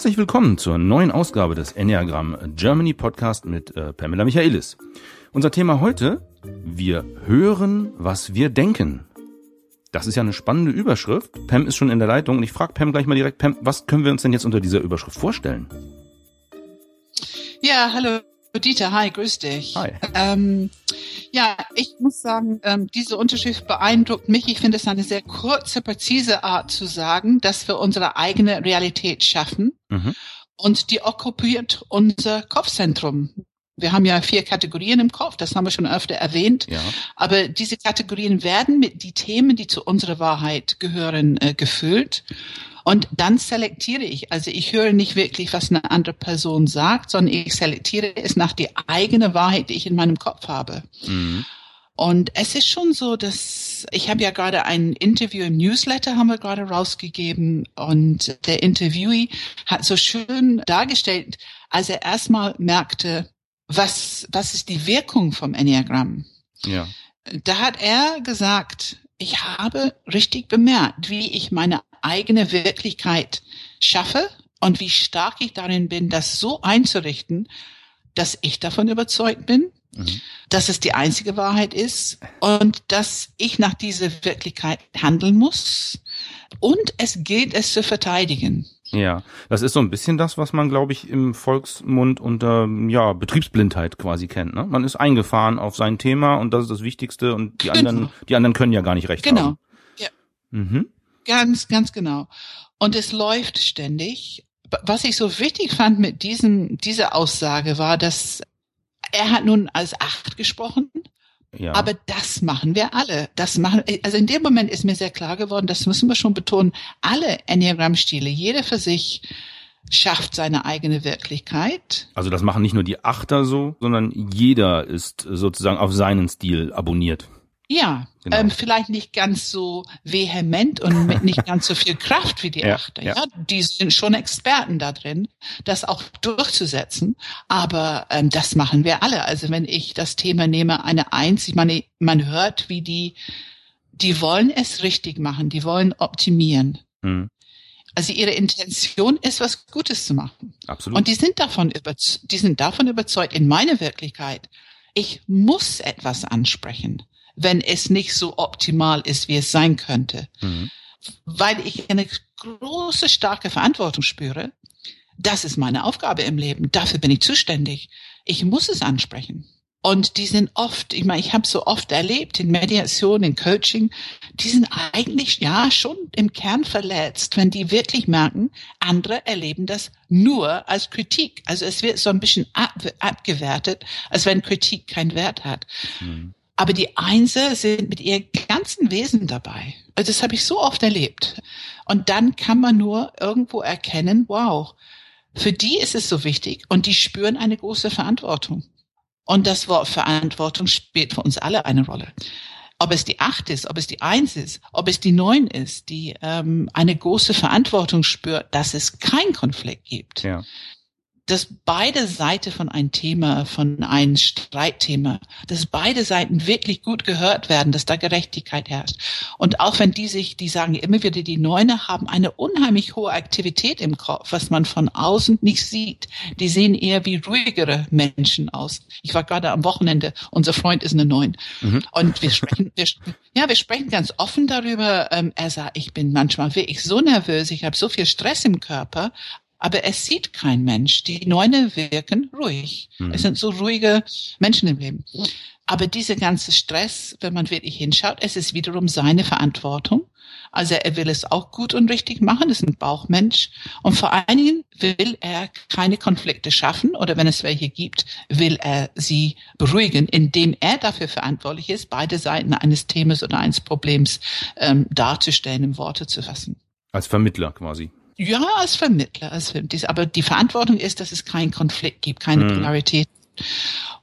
Herzlich willkommen zur neuen Ausgabe des Enneagram Germany Podcast mit äh, Pamela Michaelis. Unser Thema heute, wir hören, was wir denken. Das ist ja eine spannende Überschrift. Pam ist schon in der Leitung und ich frage Pam gleich mal direkt, Pam, was können wir uns denn jetzt unter dieser Überschrift vorstellen? Ja, hallo Dieter, hi, grüß dich. Hi. Ähm, ja, ich muss sagen, ähm, diese Unterschrift beeindruckt mich. Ich finde es eine sehr kurze, präzise Art zu sagen, dass wir unsere eigene Realität schaffen. Mhm. Und die okkupiert unser Kopfzentrum. Wir haben ja vier Kategorien im Kopf, das haben wir schon öfter erwähnt. Ja. Aber diese Kategorien werden mit die Themen, die zu unserer Wahrheit gehören, äh, gefüllt. Und dann selektiere ich. Also ich höre nicht wirklich, was eine andere Person sagt, sondern ich selektiere es nach die eigene Wahrheit, die ich in meinem Kopf habe. Mhm. Und es ist schon so, dass ich habe ja gerade ein Interview im Newsletter haben wir gerade rausgegeben und der Interviewee hat so schön dargestellt, als er erstmal merkte, was was ist die Wirkung vom Enneagramm. Ja. Da hat er gesagt, ich habe richtig bemerkt, wie ich meine eigene Wirklichkeit schaffe und wie stark ich darin bin, das so einzurichten, dass ich davon überzeugt bin, mhm. dass es die einzige Wahrheit ist und dass ich nach dieser Wirklichkeit handeln muss und es gilt, es zu verteidigen. Ja, das ist so ein bisschen das, was man, glaube ich, im Volksmund unter ja Betriebsblindheit quasi kennt. Ne? Man ist eingefahren auf sein Thema und das ist das Wichtigste und die genau. anderen, die anderen können ja gar nicht recht genau. haben. Genau. Ja. Mhm. Ganz, ganz genau. Und es läuft ständig. Was ich so wichtig fand mit diesem, dieser Aussage war, dass er hat nun als acht gesprochen. Ja. Aber das machen wir alle. Das machen, also in dem Moment ist mir sehr klar geworden, das müssen wir schon betonen. Alle Enneagramm-Stile, jeder für sich, schafft seine eigene Wirklichkeit. Also das machen nicht nur die Achter so, sondern jeder ist sozusagen auf seinen Stil abonniert. Ja, genau. ähm, vielleicht nicht ganz so vehement und mit nicht ganz so viel Kraft wie die ja, Achter. Ja. ja. die sind schon Experten da drin, das auch durchzusetzen. Aber ähm, das machen wir alle. Also wenn ich das Thema nehme, eine Eins, ich meine, man hört, wie die, die wollen es richtig machen, die wollen optimieren. Hm. Also ihre Intention ist, was Gutes zu machen. Absolut. Und die sind davon überzeugt, die sind davon überzeugt, in meiner Wirklichkeit, ich muss etwas ansprechen wenn es nicht so optimal ist, wie es sein könnte. Mhm. Weil ich eine große, starke Verantwortung spüre. Das ist meine Aufgabe im Leben. Dafür bin ich zuständig. Ich muss es ansprechen. Und die sind oft, ich meine, ich habe so oft erlebt in Mediation, in Coaching, die sind eigentlich ja schon im Kern verletzt, wenn die wirklich merken, andere erleben das nur als Kritik. Also es wird so ein bisschen ab, abgewertet, als wenn Kritik keinen Wert hat. Mhm. Aber die Einser sind mit ihrem ganzen Wesen dabei. Also das habe ich so oft erlebt. Und dann kann man nur irgendwo erkennen, wow, für die ist es so wichtig und die spüren eine große Verantwortung. Und das Wort Verantwortung spielt für uns alle eine Rolle. Ob es die Acht ist, ob es die Eins ist, ob es die Neun ist, die ähm, eine große Verantwortung spürt, dass es keinen Konflikt gibt. Ja dass beide Seiten von einem Thema, von einem Streitthema, dass beide Seiten wirklich gut gehört werden, dass da Gerechtigkeit herrscht. Und auch wenn die sich, die sagen immer wieder, die Neune haben eine unheimlich hohe Aktivität im Kopf, was man von außen nicht sieht. Die sehen eher wie ruhigere Menschen aus. Ich war gerade am Wochenende, unser Freund ist eine Neun. Mhm. Und wir sprechen, wir, ja, wir sprechen ganz offen darüber. Ähm, er sagt, ich bin manchmal wirklich so nervös, ich habe so viel Stress im Körper, aber es sieht kein Mensch. Die Neune wirken ruhig. Mhm. Es sind so ruhige Menschen im Leben. Aber dieser ganze Stress, wenn man wirklich hinschaut, es ist wiederum seine Verantwortung. Also er will es auch gut und richtig machen, ist ein Bauchmensch. Und vor allen Dingen will er keine Konflikte schaffen oder wenn es welche gibt, will er sie beruhigen, indem er dafür verantwortlich ist, beide Seiten eines Themas oder eines Problems ähm, darzustellen, in Worte zu fassen. Als Vermittler quasi. Ja, als Vermittler, als Vermittler. Aber die Verantwortung ist, dass es keinen Konflikt gibt, keine mhm. Polarität.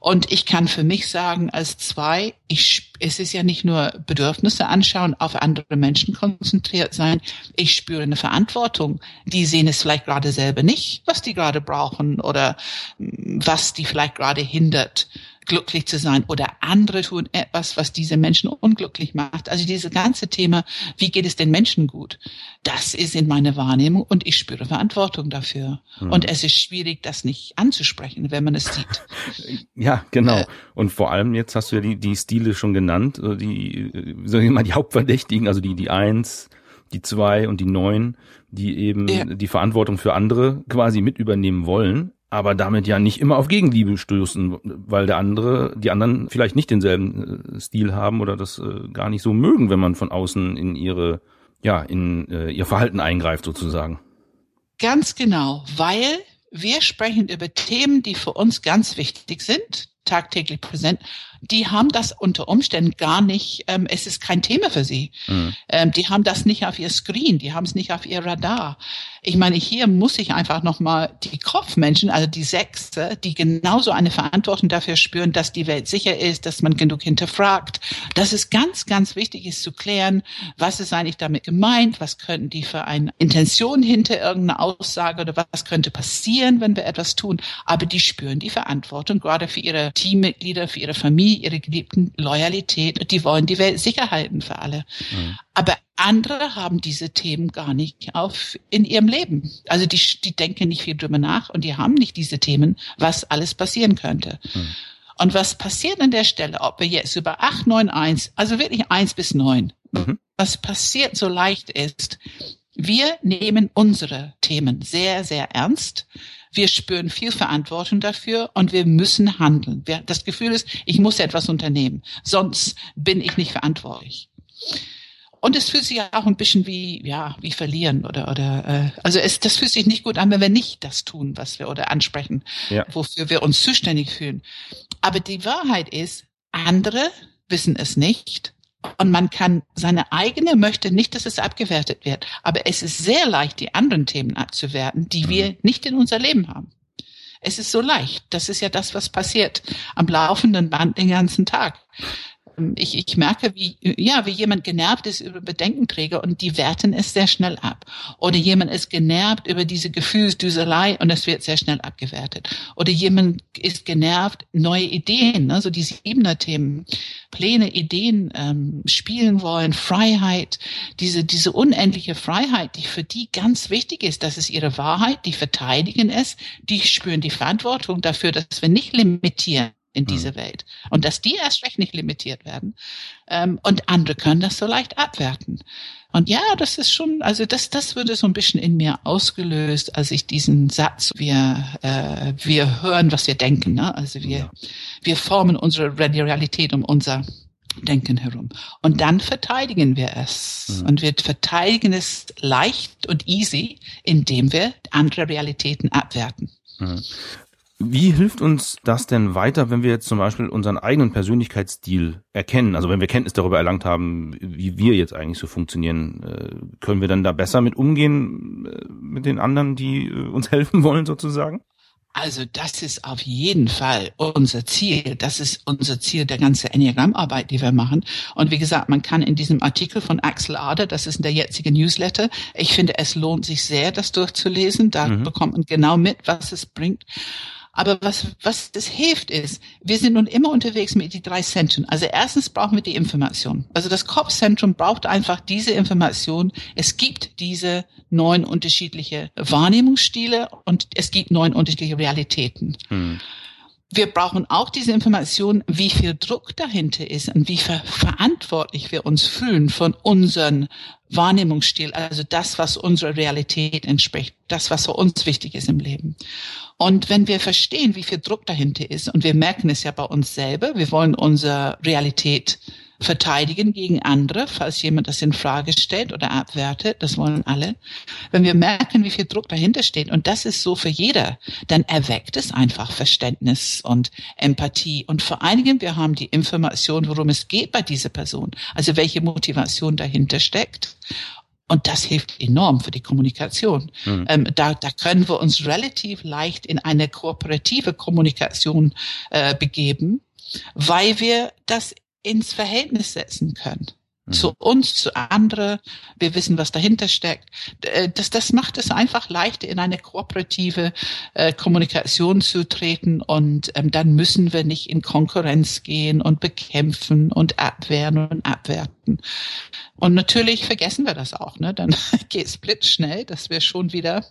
Und ich kann für mich sagen, als zwei, ich, es ist ja nicht nur Bedürfnisse anschauen, auf andere Menschen konzentriert sein. Ich spüre eine Verantwortung. Die sehen es vielleicht gerade selber nicht, was die gerade brauchen oder was die vielleicht gerade hindert, glücklich zu sein oder andere tun etwas, was diese Menschen unglücklich macht. Also dieses ganze Thema, wie geht es den Menschen gut, das ist in meiner Wahrnehmung und ich spüre Verantwortung dafür. Hm. Und es ist schwierig, das nicht anzusprechen, wenn man es sieht. Ja, genau. Äh, und vor allem jetzt hast du ja die, die Stile schon genannt, die, sag ich mal, die Hauptverdächtigen, also die, die Eins, die Zwei und die Neun, die eben ja. die Verantwortung für andere quasi mit übernehmen wollen aber damit ja nicht immer auf Gegenliebe stoßen, weil der andere, die anderen vielleicht nicht denselben äh, Stil haben oder das äh, gar nicht so mögen, wenn man von außen in ihre, ja, in äh, ihr Verhalten eingreift sozusagen. Ganz genau, weil wir sprechen über Themen, die für uns ganz wichtig sind, tagtäglich präsent, die haben das unter Umständen gar nicht, ähm, es ist kein Thema für sie. Mhm. Ähm, die haben das nicht auf ihr Screen, die haben es nicht auf ihr Radar. Ich meine, hier muss ich einfach nochmal die Kopfmenschen, also die Sechste, die genauso eine Verantwortung dafür spüren, dass die Welt sicher ist, dass man genug hinterfragt, dass es ganz, ganz wichtig ist zu klären, was ist eigentlich damit gemeint, was könnten die für eine Intention hinter irgendeiner Aussage oder was könnte passieren, wenn wir etwas tun. Aber die spüren die Verantwortung, gerade für ihre Teammitglieder, für ihre Familie, ihre geliebten Loyalität die wollen die Welt sicher halten für alle. Mhm. Aber andere haben diese Themen gar nicht auf in ihrem Leben. Also die, die denken nicht viel drüber nach und die haben nicht diese Themen, was alles passieren könnte. Mhm. Und was passiert an der Stelle, ob wir jetzt über 8, 9, 1, also wirklich 1 bis 9, mhm. was passiert so leicht ist, wir nehmen unsere Themen sehr, sehr ernst. Wir spüren viel Verantwortung dafür und wir müssen handeln. Das Gefühl ist, ich muss etwas unternehmen, sonst bin ich nicht verantwortlich. Und es fühlt sich auch ein bisschen wie, ja, wie verlieren oder, oder, äh, also es, das fühlt sich nicht gut an, wenn wir nicht das tun, was wir oder ansprechen, ja. wofür wir uns zuständig fühlen. Aber die Wahrheit ist, andere wissen es nicht und man kann seine eigene möchte nicht, dass es abgewertet wird. Aber es ist sehr leicht, die anderen Themen abzuwerten, die wir mhm. nicht in unser Leben haben. Es ist so leicht. Das ist ja das, was passiert am laufenden Band den ganzen Tag. Ähm, ich, ich merke, wie, ja, wie jemand genervt ist über Bedenkenträger und die werten es sehr schnell ab. Oder jemand ist genervt über diese Gefühlsdüselei und es wird sehr schnell abgewertet. Oder jemand ist genervt, neue Ideen, ne, so diese Ebene-Themen, Pläne, Ideen ähm, spielen wollen, Freiheit, diese, diese unendliche Freiheit, die für die ganz wichtig ist. Das ist ihre Wahrheit, die verteidigen es, die spüren die Verantwortung dafür, dass wir nicht limitieren in hm. diese Welt. Und dass die erst recht nicht limitiert werden. Ähm, und andere können das so leicht abwerten. Und ja, das ist schon, also das, das würde so ein bisschen in mir ausgelöst, als ich diesen Satz, wir, äh, wir hören, was wir denken. Ne? Also wir, ja. wir formen unsere Realität um unser Denken herum. Und dann verteidigen wir es. Mhm. Und wir verteidigen es leicht und easy, indem wir andere Realitäten abwerten. Mhm. Wie hilft uns das denn weiter, wenn wir jetzt zum Beispiel unseren eigenen Persönlichkeitsstil erkennen? Also wenn wir Kenntnis darüber erlangt haben, wie wir jetzt eigentlich so funktionieren, äh, können wir dann da besser mit umgehen äh, mit den anderen, die äh, uns helfen wollen sozusagen? Also das ist auf jeden Fall unser Ziel. Das ist unser Ziel der ganzen Enneagrammarbeit, die wir machen. Und wie gesagt, man kann in diesem Artikel von Axel Ader, das ist in der jetzigen Newsletter, ich finde, es lohnt sich sehr, das durchzulesen. Da mhm. bekommt man genau mit, was es bringt. Aber was, was das hilft ist, wir sind nun immer unterwegs mit die drei Zentren. Also erstens brauchen wir die Information. Also das Kopfzentrum braucht einfach diese Information. Es gibt diese neun unterschiedliche Wahrnehmungsstile und es gibt neun unterschiedliche Realitäten. Hm wir brauchen auch diese Information, wie viel Druck dahinter ist und wie ver verantwortlich wir uns fühlen von unserem Wahrnehmungsstil, also das, was unserer Realität entspricht, das, was für uns wichtig ist im Leben. Und wenn wir verstehen, wie viel Druck dahinter ist, und wir merken es ja bei uns selber, wir wollen unsere Realität verteidigen gegen andere, falls jemand das in Frage stellt oder abwertet. Das wollen alle. Wenn wir merken, wie viel Druck dahinter steht, und das ist so für jeder, dann erweckt es einfach Verständnis und Empathie. Und vor allen Dingen, wir haben die Information, worum es geht bei dieser Person. Also welche Motivation dahinter steckt. Und das hilft enorm für die Kommunikation. Mhm. Ähm, da, da können wir uns relativ leicht in eine kooperative Kommunikation äh, begeben, weil wir das ins Verhältnis setzen können. mhm. zu uns, zu anderen. Wir wissen, was dahinter steckt. Äh, das, das macht es einfach leichter, in eine kooperative äh, Kommunikation zu treten und ähm, dann müssen wir nicht in Konkurrenz gehen und bekämpfen und abwehren und abwerten. Und natürlich vergessen wir das auch, ne? Dann geht es blitzschnell, dass wir schon wieder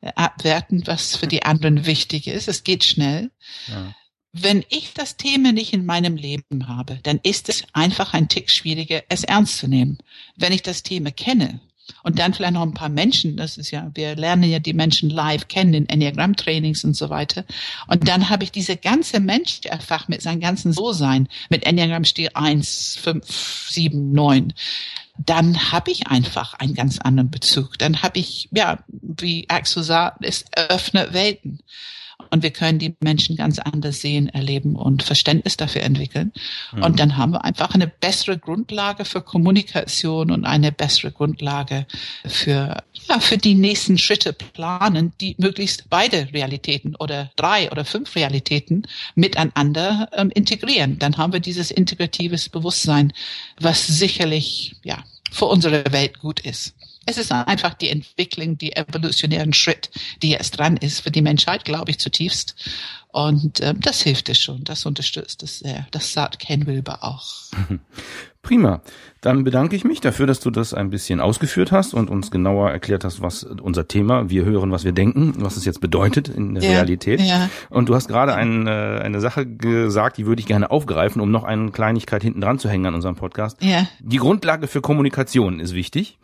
äh, abwerten, was für die anderen wichtig ist. Es geht schnell. Ja. Wenn ich das Thema nicht in meinem Leben habe, dann ist es einfach ein Tick schwieriger, es ernst zu nehmen. Wenn ich das Thema kenne und dann vielleicht noch ein paar Menschen, das ist ja, wir lernen ja die Menschen live kennen in Enneagramm-Trainings und so weiter. Und dann habe ich diese ganze Mensch einfach mit seinem ganzen So-Sein, mit Enneagramm-Stil 1, 5, 7, 9 dann habe ich einfach einen ganz anderen Bezug. Dann habe ich, ja, wie Axel sagt, es öffnet Welten und wir können die Menschen ganz anders sehen, erleben und Verständnis dafür entwickeln. Mhm. Und dann haben wir einfach eine bessere Grundlage für Kommunikation und eine bessere Grundlage für, ja, für die nächsten Schritte planen, die möglichst beide Realitäten oder drei oder fünf Realitäten miteinander ähm, integrieren. Dann haben wir dieses integratives Bewusstsein, was sicherlich, ja, für unsere Welt gut ist. Es ist einfach die Entwicklung, die evolutionären Schritt, die jetzt dran ist für die Menschheit, glaube ich zutiefst. Und äh, das hilft es schon, das unterstützt es sehr. Das sagt Ken Wilber auch. Prima. Dann bedanke ich mich dafür, dass du das ein bisschen ausgeführt hast und uns genauer erklärt hast, was unser Thema, wir hören, was wir denken, was es jetzt bedeutet in der ja, Realität. Ja. Und du hast gerade ein, äh, eine Sache gesagt, die würde ich gerne aufgreifen, um noch eine Kleinigkeit hinten dran zu hängen an unserem Podcast. Ja. Die Grundlage für Kommunikation ist wichtig.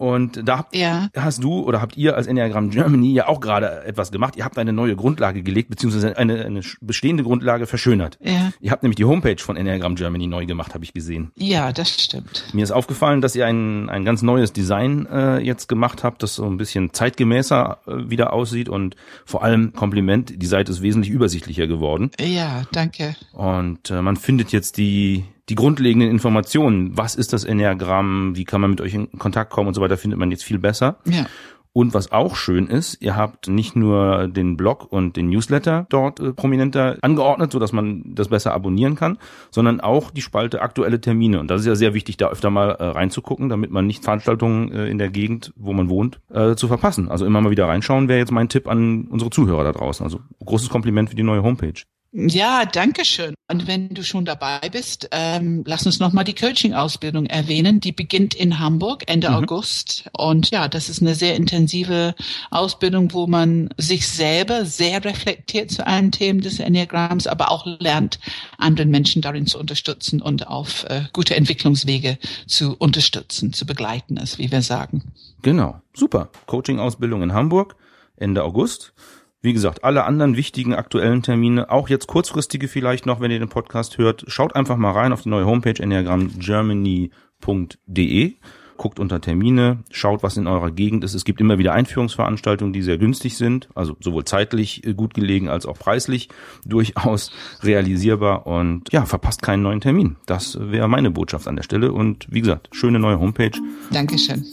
Und da ja. hast du oder habt ihr als Enneagram Germany ja auch gerade etwas gemacht. Ihr habt eine neue Grundlage gelegt, beziehungsweise eine, eine bestehende Grundlage verschönert. Ja. Ihr habt nämlich die Homepage von Enneagram Germany neu gemacht, habe ich gesehen. Ja, das stimmt. Mir ist aufgefallen, dass ihr ein, ein ganz neues Design äh, jetzt gemacht habt, das so ein bisschen zeitgemäßer äh, wieder aussieht und vor allem Kompliment, die Seite ist wesentlich übersichtlicher geworden. Ja, danke. Und äh, man findet jetzt die die grundlegenden Informationen, was ist das Enneagramm, wie kann man mit euch in Kontakt kommen und so weiter, findet man jetzt viel besser. Ja. Und was auch schön ist, ihr habt nicht nur den Blog und den Newsletter dort äh, prominenter angeordnet, so dass man das besser abonnieren kann, sondern auch die Spalte aktuelle Termine. Und das ist ja sehr wichtig, da öfter mal äh, reinzugucken, damit man nicht Veranstaltungen äh, in der Gegend, wo man wohnt, äh, zu verpassen. Also immer mal wieder reinschauen wäre jetzt mein Tipp an unsere Zuhörer da draußen. Also großes Kompliment für die neue Homepage. Ja, danke schön. Und wenn du schon dabei bist, ähm, lass uns nochmal die Coaching-Ausbildung erwähnen. Die beginnt in Hamburg Ende mhm. August. Und ja, das ist eine sehr intensive Ausbildung, wo man sich selber sehr reflektiert zu allen Themen des Enneagramms, aber auch lernt, anderen Menschen darin zu unterstützen und auf äh, gute Entwicklungswege zu unterstützen, zu begleiten ist, wie wir sagen. Genau, super. Coaching-Ausbildung in Hamburg Ende August. Wie gesagt, alle anderen wichtigen aktuellen Termine, auch jetzt kurzfristige vielleicht noch, wenn ihr den Podcast hört, schaut einfach mal rein auf die neue Homepage enneagramgermany.de, guckt unter Termine, schaut, was in eurer Gegend ist. Es gibt immer wieder Einführungsveranstaltungen, die sehr günstig sind, also sowohl zeitlich äh, gut gelegen als auch preislich durchaus realisierbar und ja, verpasst keinen neuen Termin. Das wäre meine Botschaft an der Stelle und wie gesagt, schöne neue Homepage. Dankeschön.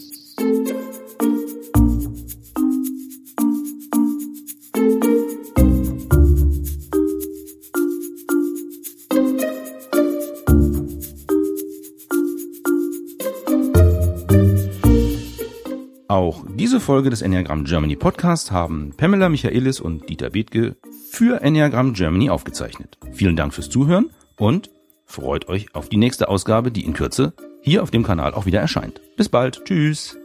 Diese Folge des Enneagram Germany Podcast haben Pamela Michaelis und Dieter Bethke für Enneagram Germany aufgezeichnet. Vielen Dank fürs Zuhören und freut euch auf die nächste Ausgabe, die in Kürze hier auf dem Kanal auch wieder erscheint. Bis bald. Tschüss.